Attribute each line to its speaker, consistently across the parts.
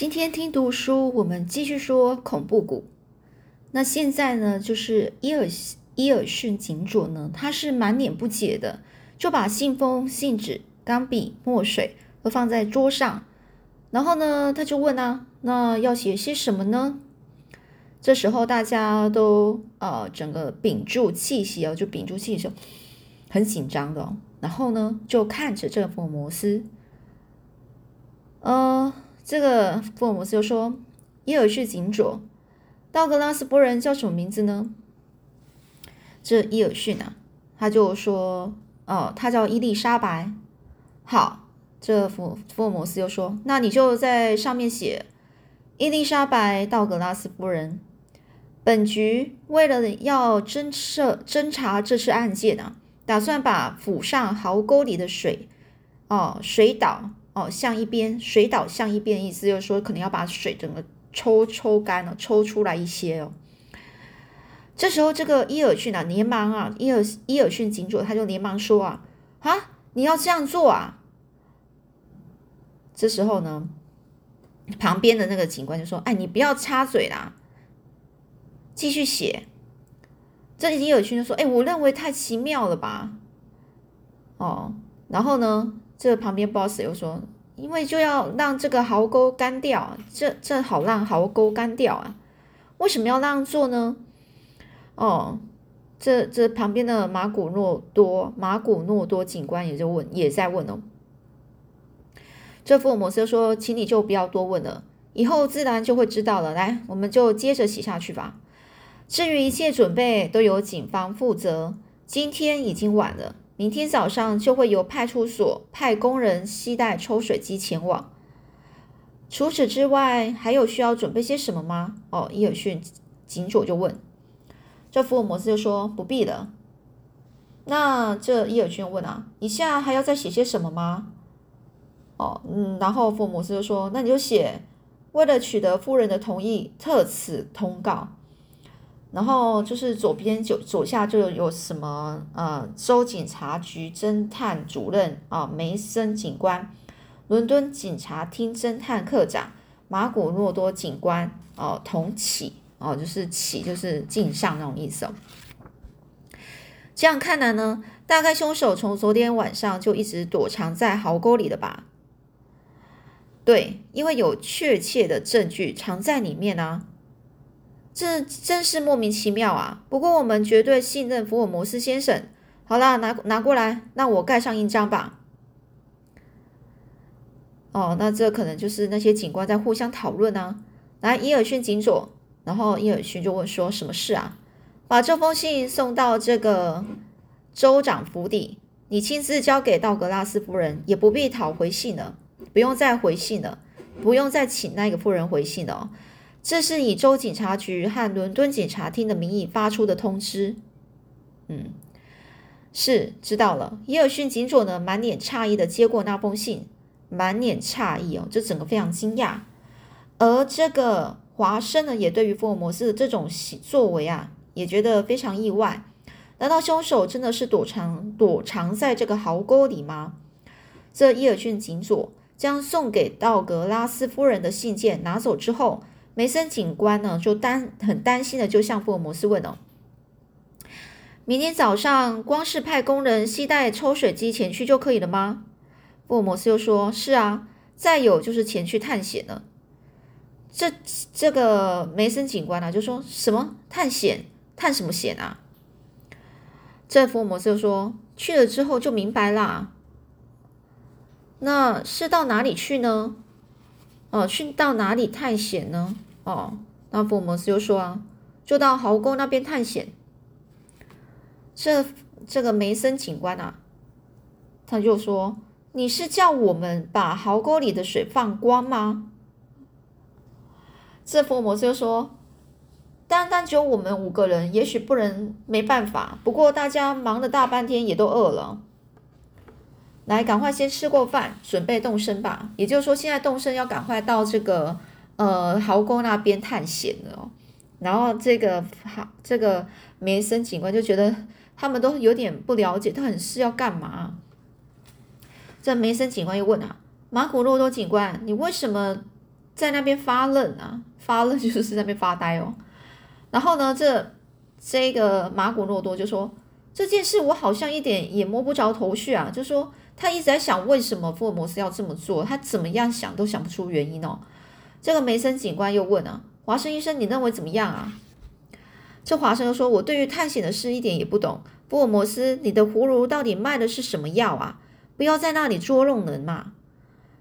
Speaker 1: 今天听读书，我们继续说恐怖谷。那现在呢，就是伊尔伊尔逊警佐呢，他是满脸不解的，就把信封、信纸、钢笔、墨水都放在桌上，然后呢，他就问啊，那要写些什么呢？这时候大家都呃，整个屏住气息哦，就屏住气息，很紧张的。然后呢，就看着这福摩斯，呃。这个福尔摩斯就说：“伊尔逊警佐，道格拉斯波人叫什么名字呢？”这伊尔逊啊，他就说：“哦，他叫伊丽莎白。”好，这福福尔摩斯又说：“那你就在上面写伊丽莎白道格拉斯夫人。本局为了要侦测侦查这次案件啊，打算把府上壕沟里的水哦水倒。”哦，向一边水倒向一边，意思就是说，可能要把水整个抽抽干了，抽出来一些哦。这时候，这个伊尔逊啊，连忙啊，伊尔伊尔逊警佐他就连忙说啊，啊，你要这样做啊。这时候呢，旁边的那个警官就说，哎，你不要插嘴啦，继续写。这伊尔逊就说，哎，我认为太奇妙了吧。哦，然后呢？这旁边 boss 又说：“因为就要让这个壕沟干掉，这这好让壕沟干掉啊！为什么要那样做呢？”哦，这这旁边的马古诺多马古诺多警官也就问，也在问哦。这福尔摩斯说：“请你就不要多问了，以后自然就会知道了。来，我们就接着写下去吧。至于一切准备，都由警方负责。今天已经晚了。”明天早上就会由派出所派工人携带抽水机前往。除此之外，还有需要准备些什么吗？哦，伊尔逊警佐就问。这福尔摩斯就说不必了。那这伊尔逊问啊，你现在还要再写些什么吗？哦，嗯，然后福尔摩斯就说，那你就写，为了取得夫人的同意，特此通告。然后就是左边就左下就有什么呃州警察局侦探主任啊梅森警官，伦敦警察厅侦探科长马古诺多警官哦同起哦就是起就是敬上那种意思哦。这样看来呢，大概凶手从昨天晚上就一直躲藏在壕沟里的吧？对，因为有确切的证据藏在里面呢。这真是莫名其妙啊！不过我们绝对信任福尔摩斯先生。好啦，拿拿过来，让我盖上印章吧。哦，那这可能就是那些警官在互相讨论啊。来，伊尔逊警佐，然后伊尔逊就问说：“什么事啊？”把这封信送到这个州长府邸，你亲自交给道格拉斯夫人，也不必讨回信了，不用再回信了，不用再请那个夫人回信了。这是以州警察局和伦敦警察厅的名义发出的通知。嗯，是知道了。伊尔逊警佐呢，满脸诧异的接过那封信，满脸诧异哦，这整个非常惊讶。而这个华生呢，也对于福尔摩斯的这种作为啊，也觉得非常意外。难道凶手真的是躲藏躲藏在这个壕沟里吗？这伊尔逊警佐将送给道格拉斯夫人的信件拿走之后。梅森警官呢，就担很担心的，就向福尔摩斯问哦：“明天早上光是派工人携带抽水机前去就可以了吗？”福尔摩斯又说：“是啊，再有就是前去探险了。”这这个梅森警官呢，就说什么探险？探什么险啊？这福尔摩斯又说：“去了之后就明白啦。”那是到哪里去呢？哦，去到哪里探险呢？哦，那福尔摩斯就说啊，就到壕沟那边探险。这这个梅森警官啊，他就说：“你是叫我们把壕沟里的水放光吗？”这福尔摩斯就说：“单单只有我们五个人，也许不能，没办法。不过大家忙了大半天，也都饿了。来，赶快先吃过饭，准备动身吧。也就是说，现在动身要赶快到这个。”呃，壕沟那边探险的哦，然后这个好，这个梅森警官就觉得他们都有点不了解，他很是要干嘛？这梅森警官又问啊，马古洛多警官，你为什么在那边发愣啊，发愣 就是在那边发呆哦。然后呢，这这个马古诺多就说这件事我好像一点也摸不着头绪啊，就说他一直在想为什么福尔摩斯要这么做，他怎么样想都想不出原因哦。这个梅森警官又问啊，华生医生，你认为怎么样啊？这华生又说，我对于探险的事一点也不懂。福尔摩斯，你的葫芦到底卖的是什么药啊？不要在那里捉弄人嘛！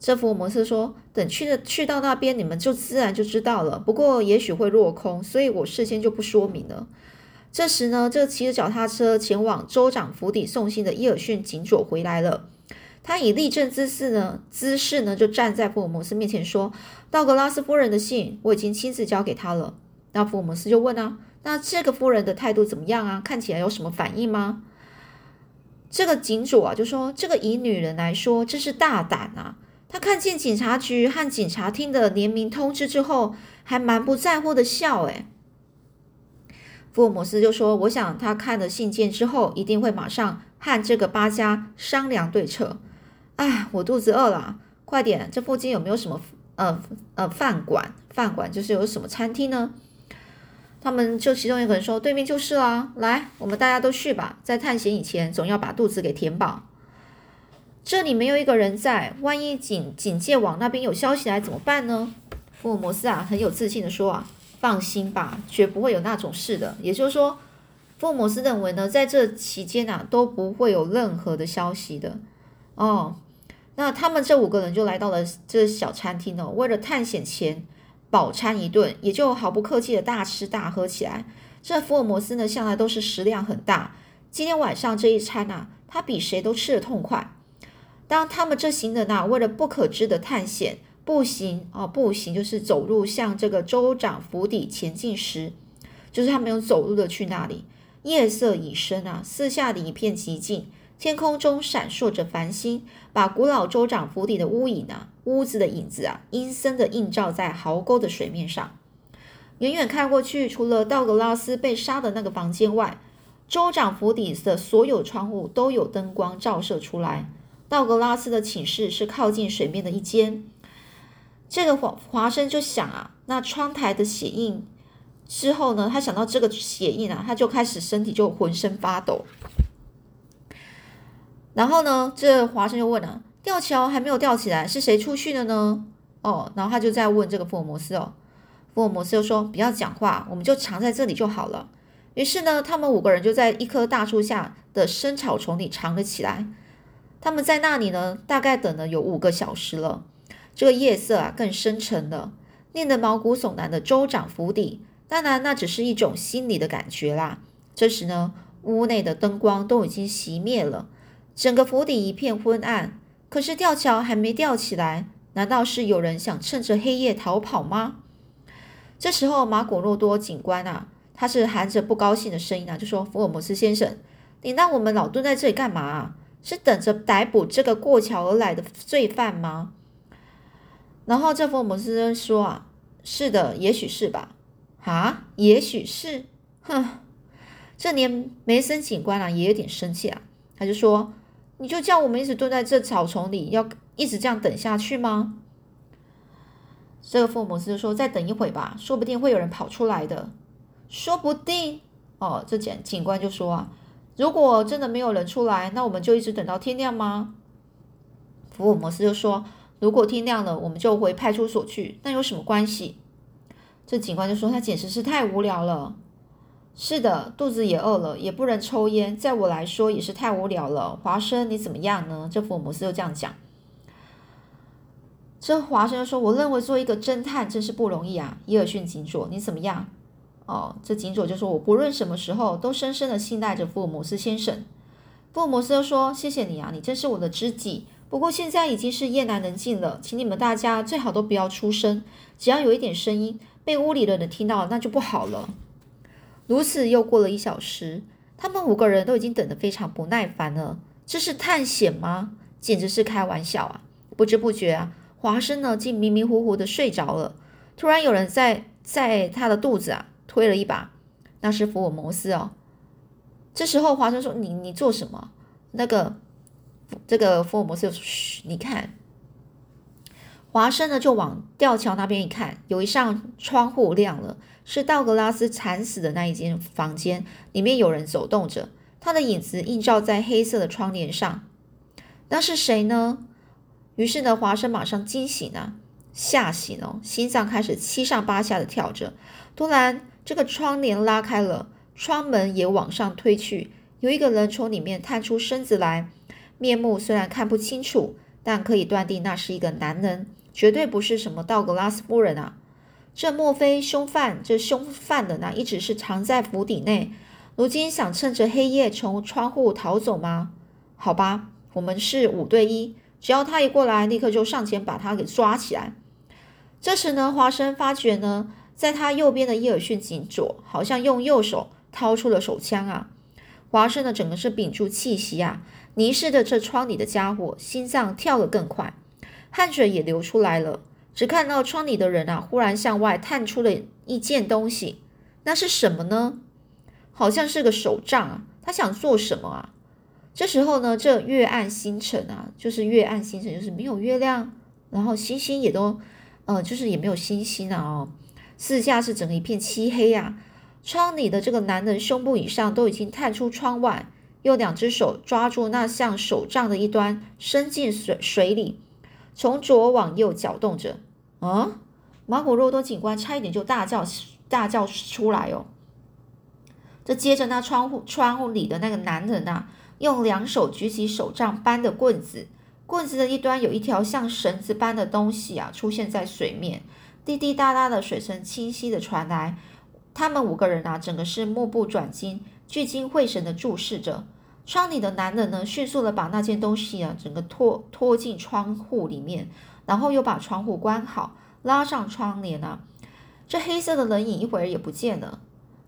Speaker 1: 这福尔摩斯说：“等去的去到那边，你们就自然就知道了。不过也许会落空，所以我事先就不说明了。”这时呢，这骑着脚踏车前往州长府邸送信的伊尔逊警佐回来了。他以立正姿势呢，姿势呢就站在福尔摩斯面前说：“道格拉斯夫人的信我已经亲自交给他了。”那福尔摩斯就问啊：“那这个夫人的态度怎么样啊？看起来有什么反应吗？”这个警主啊，就说这个以女人来说，真是大胆啊！他看见警察局和警察厅的联名通知之后，还蛮不在乎的笑。诶福尔摩斯就说：“我想他看了信件之后，一定会马上和这个八家商量对策。”哎，我肚子饿了，快点！这附近有没有什么呃呃饭馆？饭馆就是有什么餐厅呢？他们就其中一个人说：“对面就是啦，来，我们大家都去吧。在探险以前，总要把肚子给填饱。这里没有一个人在，万一警警戒网那边有消息来怎么办呢？”福尔摩斯啊，很有自信的说：“啊，放心吧，绝不会有那种事的。”也就是说，福尔摩斯认为呢，在这期间啊，都不会有任何的消息的。哦，那他们这五个人就来到了这小餐厅哦，为了探险前。饱餐一顿，也就毫不客气的大吃大喝起来。这福尔摩斯呢，向来都是食量很大。今天晚上这一餐啊，他比谁都吃得痛快。当他们这行人啊，为了不可知的探险，步行啊，步行就是走路向这个州长府邸前进时，就是他们用走路的去那里。夜色已深啊，四下的一片寂静。天空中闪烁着繁星，把古老州长府邸的屋影啊，屋子的影子啊，阴森的映照在壕沟的水面上。远远看过去，除了道格拉斯被杀的那个房间外，州长府邸的所有窗户都有灯光照射出来。道格拉斯的寝室是靠近水面的一间。这个华华生就想啊，那窗台的血印之后呢，他想到这个血印啊，他就开始身体就浑身发抖。然后呢，这华生就问了：“吊桥还没有吊起来，是谁出去的呢？”哦，然后他就在问这个福尔摩斯哦。福尔摩斯就说：“不要讲话，我们就藏在这里就好了。”于是呢，他们五个人就在一棵大树下的深草丛里藏了起来。他们在那里呢，大概等了有五个小时了。这个夜色啊，更深沉了，令得毛骨悚然的州长府邸。当然，那只是一种心理的感觉啦。这时呢，屋内的灯光都已经熄灭了。整个府邸一片昏暗，可是吊桥还没吊起来，难道是有人想趁着黑夜逃跑吗？这时候，马古诺多警官啊，他是含着不高兴的声音啊，就说：“福尔摩斯先生，你让我们老蹲在这里干嘛啊？是等着逮捕这个过桥而来的罪犯吗？”然后这福尔摩斯说：“啊，是的，也许是吧。啊，也许是。哼，这年梅森警官啊也有点生气啊，他就说。”你就叫我们一直蹲在这草丛里，要一直这样等下去吗？这个福尔摩斯就说：“再等一会吧，说不定会有人跑出来的。”说不定哦，这警警官就说：“啊，如果真的没有人出来，那我们就一直等到天亮吗？”福尔摩斯就说：“如果天亮了，我们就回派出所去，那有什么关系？”这警官就说：“他简直是太无聊了。”是的，肚子也饿了，也不能抽烟，在我来说也是太无聊了。华生，你怎么样呢？这福尔摩斯就这样讲。这华生就说：“我认为做一个侦探真是不容易啊。”伊尔逊警佐，你怎么样？哦，这警佐就说：“我不论什么时候都深深的信赖着福尔摩斯先生。”福尔摩斯就说：“谢谢你啊，你真是我的知己。不过现在已经是夜阑人静了，请你们大家最好都不要出声，只要有一点声音被屋里的人听到，那就不好了。”如此又过了一小时，他们五个人都已经等得非常不耐烦了。这是探险吗？简直是开玩笑啊！不知不觉啊，华生呢竟迷迷糊糊的睡着了。突然有人在在他的肚子啊推了一把，那是福尔摩斯哦。这时候华生说：“你你做什么？”那个这个福尔摩斯嘘，你看，华生呢就往吊桥那边一看，有一扇窗户亮了，是道格拉斯惨死的那一间房间，里面有人走动着，他的影子映照在黑色的窗帘上。那是谁呢？于是呢，华生马上惊醒了，吓醒了，心脏开始七上八下的跳着。突然，这个窗帘拉开了，窗门也往上推去，有一个人从里面探出身子来，面目虽然看不清楚，但可以断定那是一个男人。绝对不是什么道格拉斯夫人啊！这莫非凶犯？这凶犯的呢，一直是藏在府邸内，如今想趁着黑夜从窗户逃走吗？好吧，我们是五对一，只要他一过来，立刻就上前把他给抓起来。这时呢，华生发觉呢，在他右边的伊尔逊警左好像用右手掏出了手枪啊！华生呢，整个是屏住气息啊，凝视着这窗里的家伙，心脏跳得更快。汗水也流出来了，只看到窗里的人啊，忽然向外探出了一件东西，那是什么呢？好像是个手杖啊！他想做什么啊？这时候呢，这月暗星辰啊，就是月暗星辰，就是没有月亮，然后星星也都，呃，就是也没有星星啊哦，四下是整个一片漆黑呀。窗里的这个男人胸部以上都已经探出窗外，用两只手抓住那像手杖的一端，伸进水水里。从左往右搅动着，啊！马古洛多警官差一点就大叫大叫出来哦。这接着，那窗户窗户里的那个男人呐，用两手举起手杖般的棍子，棍子的一端有一条像绳子般的东西啊，出现在水面，滴滴答答的水声清晰的传来。他们五个人啊，整个是目不转睛、聚精会神的注视着。窗里的男人呢，迅速的把那件东西啊，整个拖拖进窗户里面，然后又把窗户关好，拉上窗帘啊。这黑色的人影一会儿也不见了。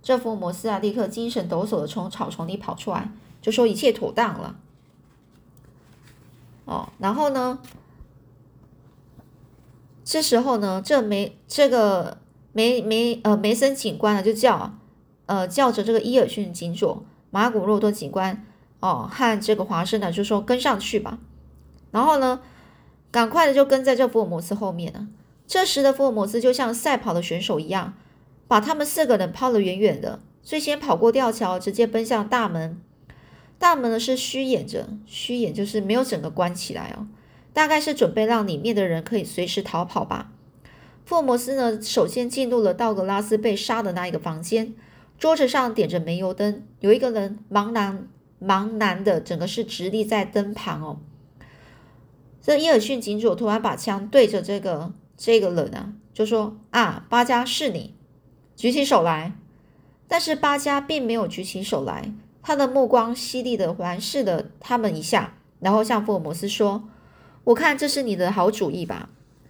Speaker 1: 这福尔摩斯啊，立刻精神抖擞的从草丛里跑出来，就说一切妥当了。哦，然后呢，这时候呢，这梅这个梅梅呃梅森警官呢，就叫呃叫着这个伊尔逊警佐马古洛多警官。哦，和这个华生呢，就说跟上去吧。然后呢，赶快的就跟在这福尔摩斯后面呢。这时的福尔摩斯就像赛跑的选手一样，把他们四个人抛得远远的。最先跑过吊桥，直接奔向大门。大门呢是虚掩着，虚掩就是没有整个关起来哦，大概是准备让里面的人可以随时逃跑吧。福尔摩斯呢，首先进入了道格拉斯被杀的那一个房间，桌子上点着煤油灯，有一个人茫然。茫然的，整个是直立在灯旁哦。这伊尔逊警主突然把枪对着这个这个人啊，就说：“啊，巴加是你，举起手来。”但是巴加并没有举起手来，他的目光犀利的环视了他们一下，然后向福尔摩斯说：“我看这是你的好主意吧？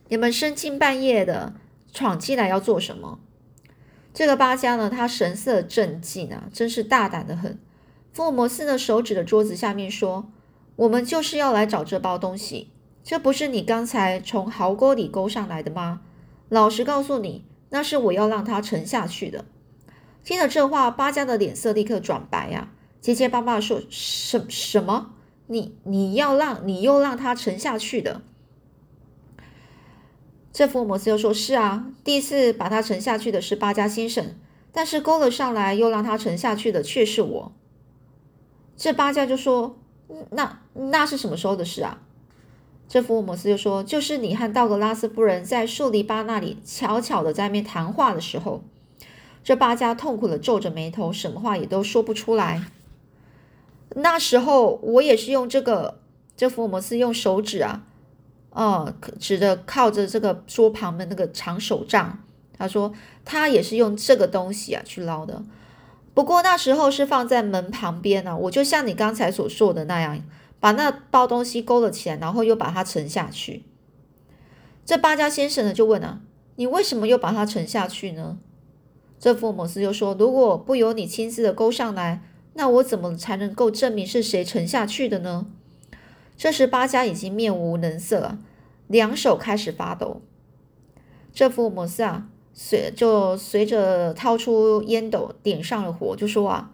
Speaker 1: 你们深更半夜的闯进来要做什么？”这个巴加呢，他神色镇静啊，真是大胆的很。福尔摩斯的手指的桌子下面说：“我们就是要来找这包东西，这不是你刚才从壕沟里勾上来的吗？老实告诉你，那是我要让他沉下去的。”听了这话，巴加的脸色立刻转白呀，结结巴巴说：“什什么？你你要让你又让他沉下去的？”这福尔摩斯又说：“是啊，第一次把他沉下去的是巴加先生，但是勾了上来又让他沉下去的却是我。”这八家就说：“那那是什么时候的事啊？”这福尔摩斯就说：“就是你和道格拉斯夫人在树篱笆那里悄悄的在那边谈话的时候。”这八家痛苦的皱着眉头，什么话也都说不出来。那时候我也是用这个，这福尔摩斯用手指啊，哦，指着靠着这个桌旁的那个长手杖，他说他也是用这个东西啊去捞的。不过那时候是放在门旁边呢，我就像你刚才所说的那样，把那包东西勾了起来，然后又把它沉下去。这巴家先生呢就问啊，你为什么又把它沉下去呢？这福尔摩斯就说，如果不由你亲自的勾上来，那我怎么才能够证明是谁沉下去的呢？这时巴家已经面无能色了，两手开始发抖。这福尔摩斯啊。随就随着掏出烟斗，点上了火，就说啊，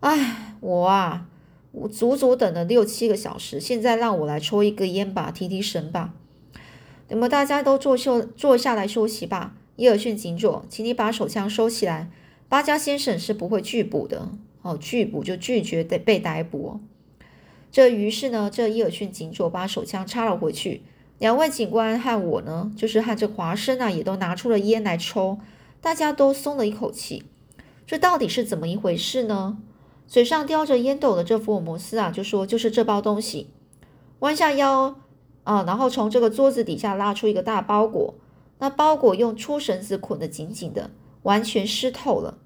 Speaker 1: 哎，我啊，我足足等了六七个小时，现在让我来抽一个烟吧，提提神吧。那么大家都坐休坐下来休息吧。伊尔逊警佐，请你把手枪收起来。巴加先生是不会拒捕的。哦，拒捕就拒绝被被逮捕。这于是呢，这伊尔逊警佐把手枪插了回去。两位警官和我呢，就是和这华生啊，也都拿出了烟来抽。大家都松了一口气。这到底是怎么一回事呢？嘴上叼着烟斗的这福尔摩斯啊，就说：“就是这包东西。”弯下腰啊，然后从这个桌子底下拉出一个大包裹。那包裹用粗绳子捆得紧紧的，完全湿透了，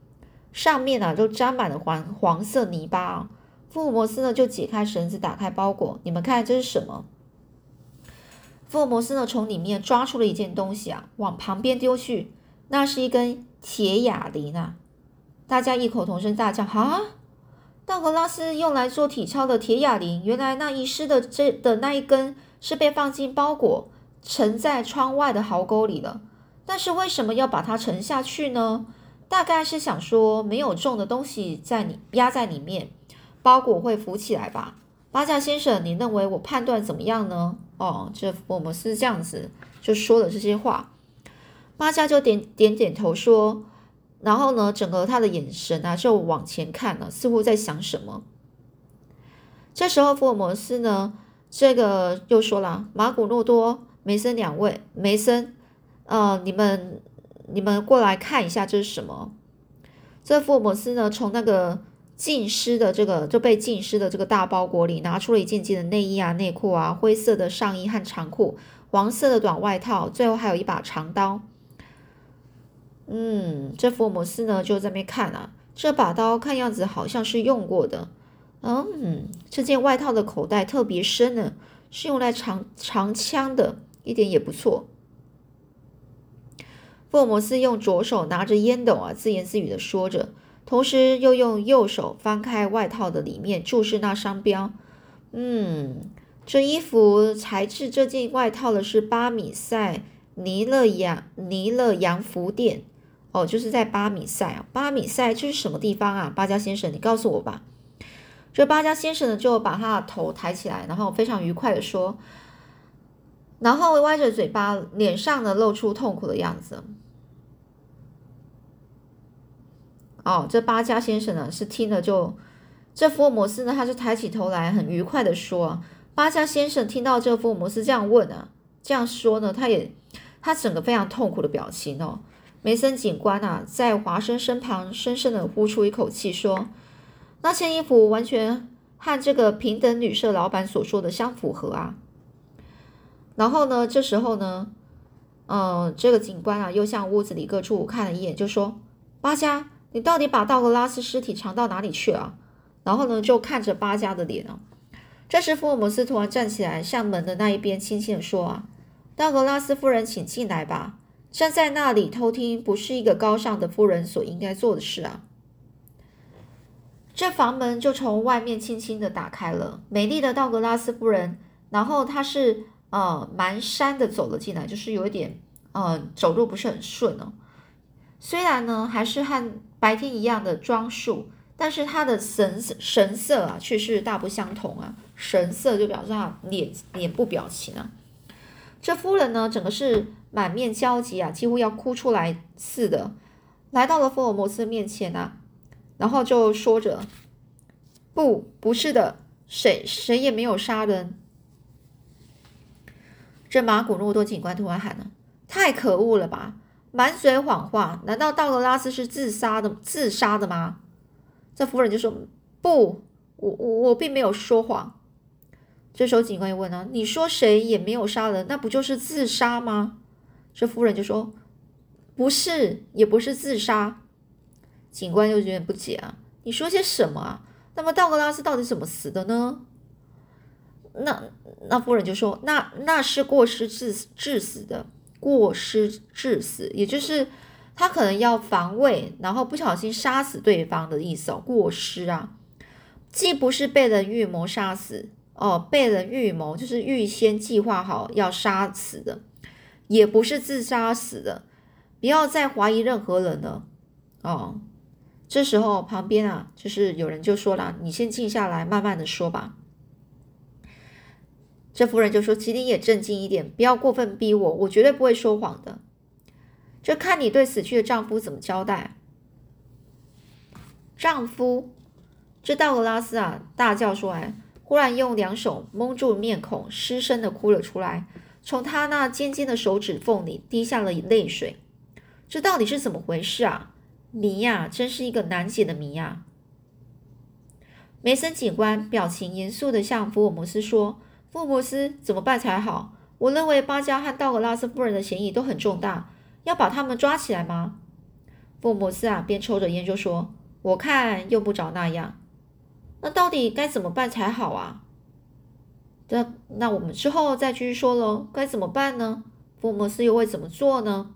Speaker 1: 上面啊都沾满了黄黄色泥巴啊。福尔摩斯呢就解开绳子，打开包裹，你们看这是什么？福尔摩斯呢从里面抓出了一件东西啊，往旁边丢去，那是一根铁哑铃啊！大家异口同声大叫：“啊！道格拉斯用来做体操的铁哑铃，原来那遗失的这的那一根是被放进包裹。”沉在窗外的壕沟里了，但是为什么要把它沉下去呢？大概是想说没有重的东西在你压在里面，包裹会浮起来吧。巴加先生，你认为我判断怎么样呢？哦，这我们是这样子就说了这些话，巴加就点点点头说，然后呢，整个他的眼神啊就往前看了，似乎在想什么。这时候福尔摩斯呢，这个又说了，马古诺多。梅森两位，梅森，呃，你们你们过来看一下，这是什么？这福尔摩斯呢，从那个浸湿的这个就被浸湿的这个大包裹里拿出了一件件的内衣啊、内裤啊、灰色的上衣和长裤、黄色的短外套，最后还有一把长刀。嗯，这福尔摩斯呢就在那边看啊，这把刀看样子好像是用过的。嗯，这件外套的口袋特别深呢，是用来藏藏枪的。一点也不错。福尔摩斯用左手拿着烟斗啊，自言自语的说着，同时又用右手翻开外套的里面，注视那商标。嗯，这衣服材质，这件外套的是巴米塞尼勒洋尼勒洋服店。哦，就是在巴米塞啊。巴米塞这是什么地方啊？巴加先生，你告诉我吧。这巴加先生呢，就把他的头抬起来，然后非常愉快的说。然后歪着嘴巴，脸上呢露出痛苦的样子。哦，这巴加先生呢是听了就，这福尔摩斯呢他就抬起头来，很愉快的说：“巴加先生听到这福尔摩斯这样问啊，这样说呢，他也他整个非常痛苦的表情哦。”梅森警官啊，在华生身旁深深的呼出一口气，说：“那件衣服完全和这个平等旅社老板所说的相符合啊。”然后呢？这时候呢，嗯，这个警官啊，又向屋子里各处看了一眼，就说：“巴加，你到底把道格拉斯尸体藏到哪里去了？”然后呢，就看着巴加的脸啊。这时，福尔摩斯突然站起来，向门的那一边轻轻的说：“啊，道格拉斯夫人，请进来吧。站在那里偷听，不是一个高尚的夫人所应该做的事啊。”这房门就从外面轻轻的打开了，美丽的道格拉斯夫人，然后她是。呃，蹒跚的走了进来，就是有一点，呃，走路不是很顺哦。虽然呢，还是和白天一样的装束，但是他的神神色啊，却是大不相同啊。神色就表示他脸脸部表情啊。这夫人呢，整个是满面焦急啊，几乎要哭出来似的，来到了福尔摩斯面前啊，然后就说着：“不，不是的，谁谁也没有杀人。”这马古诺多警官突然喊了：“太可恶了吧！满嘴谎话，难道道格拉斯是自杀的？自杀的吗？”这夫人就说：“不，我我我并没有说谎。”这时候警官又问了：“你说谁也没有杀人，那不就是自杀吗？”这夫人就说：“不是，也不是自杀。”警官又有点不解啊：“你说些什么啊？那么道格拉斯到底怎么死的呢？”那那夫人就说：“那那是过失致致死的，过失致死，也就是他可能要防卫，然后不小心杀死对方的意思哦。过失啊，既不是被人预谋杀死哦，被人预谋就是预先计划好要杀死的，也不是自杀死的。不要再怀疑任何人了哦。这时候旁边啊，就是有人就说了：‘你先静下来，慢慢的说吧。’这夫人就说：“请你也镇静一点，不要过分逼我，我绝对不会说谎的。这看你对死去的丈夫怎么交代。”丈夫，这道格拉斯啊，大叫出来，忽然用两手蒙住面孔，失声的哭了出来，从他那尖尖的手指缝里滴下了泪水。这到底是怎么回事啊？谜呀，真是一个难解的谜呀！梅森警官表情严肃的向福尔摩斯说。福摩斯怎么办才好？我认为巴加和道格拉斯夫人的嫌疑都很重大，要把他们抓起来吗？福摩斯啊，边抽着烟就说：“我看用不着那样。那到底该怎么办才好啊？”那那我们之后再继续说喽。该怎么办呢？福摩斯又会怎么做呢？